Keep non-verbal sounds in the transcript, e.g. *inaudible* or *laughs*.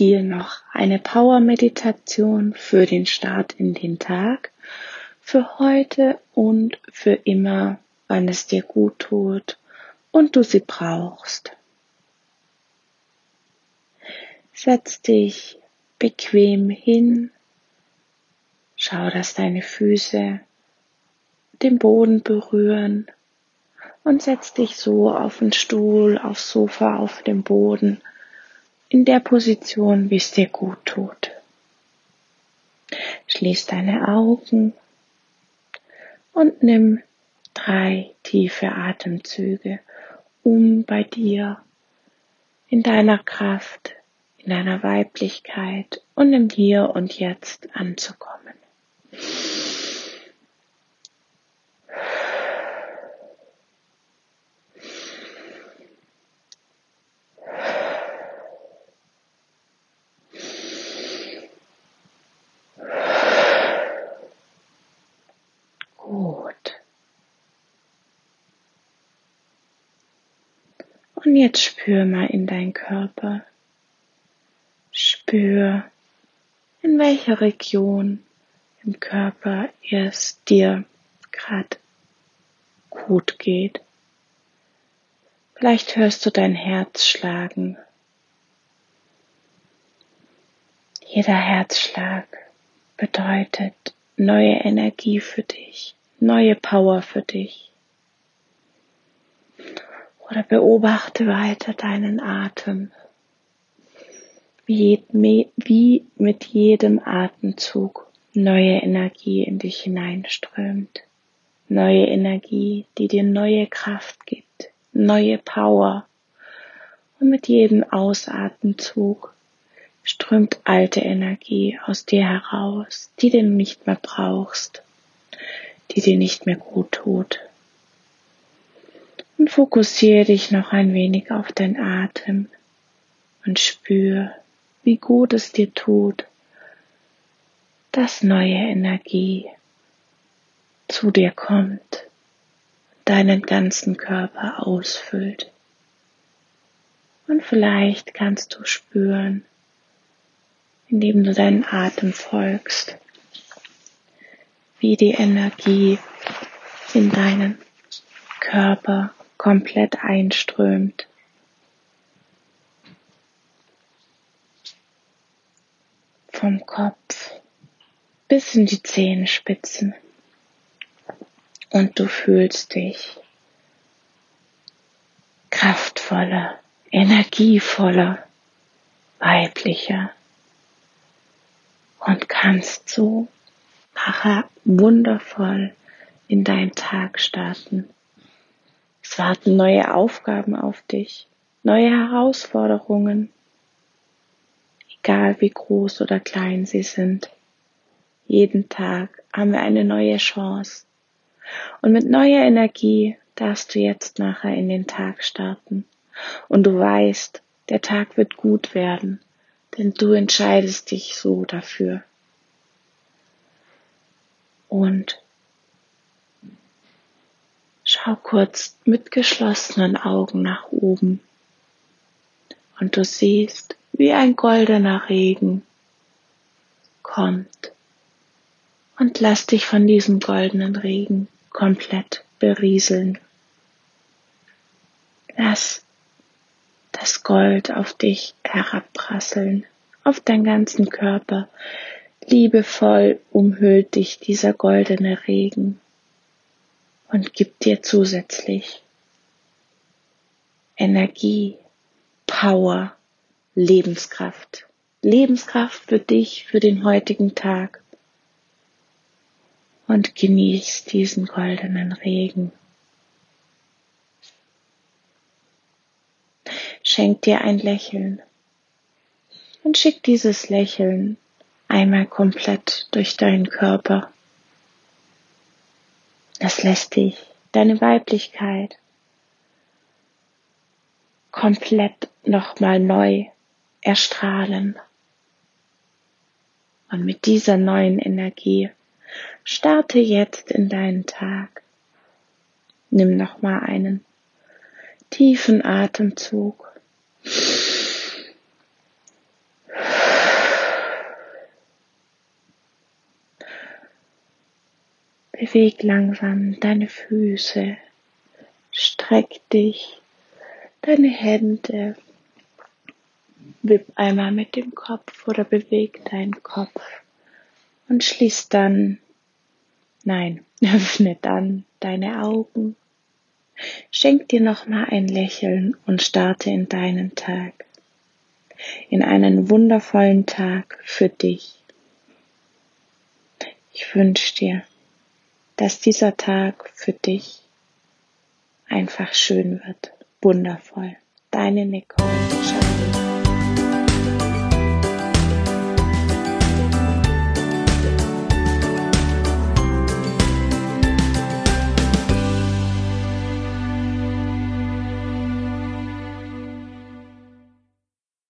Hier noch eine Power-Meditation für den Start in den Tag, für heute und für immer, wann es dir gut tut und du sie brauchst. Setz dich bequem hin, schau, dass deine Füße den Boden berühren und setz dich so auf den Stuhl, aufs Sofa, auf dem Boden, in der Position, wie es dir gut tut. Schließ deine Augen und nimm drei tiefe Atemzüge, um bei dir in deiner Kraft, in deiner Weiblichkeit und im Hier und Jetzt anzukommen. Und jetzt spür mal in deinen Körper. Spür, in welcher Region im Körper es dir gerade gut geht. Vielleicht hörst du dein Herz schlagen. Jeder Herzschlag bedeutet neue Energie für dich, neue Power für dich. Oder beobachte weiter deinen Atem, wie, mit jedem Atemzug neue Energie in dich hineinströmt. Neue Energie, die dir neue Kraft gibt, neue Power. Und mit jedem Ausatemzug strömt alte Energie aus dir heraus, die du nicht mehr brauchst, die dir nicht mehr gut tut. Und fokussiere dich noch ein wenig auf deinen Atem und spür, wie gut es dir tut, dass neue Energie zu dir kommt, deinen ganzen Körper ausfüllt. Und vielleicht kannst du spüren, indem du deinen Atem folgst, wie die Energie in deinen Körper komplett einströmt. Vom Kopf bis in die Zehenspitzen. Und du fühlst dich kraftvoller, energievoller, weiblicher und kannst so nachher wundervoll in deinen Tag starten. Es warten neue Aufgaben auf dich, neue Herausforderungen, egal wie groß oder klein sie sind. Jeden Tag haben wir eine neue Chance. Und mit neuer Energie darfst du jetzt nachher in den Tag starten. Und du weißt, der Tag wird gut werden, denn du entscheidest dich so dafür. Und Schau kurz mit geschlossenen Augen nach oben und du siehst, wie ein goldener Regen kommt und lass dich von diesem goldenen Regen komplett berieseln. Lass das Gold auf dich herabprasseln, auf deinen ganzen Körper. Liebevoll umhüllt dich dieser goldene Regen und gibt dir zusätzlich Energie, Power, Lebenskraft. Lebenskraft für dich, für den heutigen Tag. Und genieß diesen goldenen Regen. Schenk dir ein Lächeln und schick dieses Lächeln einmal komplett durch deinen Körper. Das lässt dich, deine Weiblichkeit, komplett nochmal neu erstrahlen. Und mit dieser neuen Energie starte jetzt in deinen Tag. Nimm nochmal einen tiefen Atemzug Beweg langsam deine Füße, streck dich, deine Hände, wipp einmal mit dem Kopf oder beweg deinen Kopf und schließ dann, nein, *laughs* öffne dann deine Augen. Schenk dir nochmal ein Lächeln und starte in deinen Tag, in einen wundervollen Tag für dich. Ich wünsche dir, dass dieser Tag für dich einfach schön wird, wundervoll. Deine Nicole.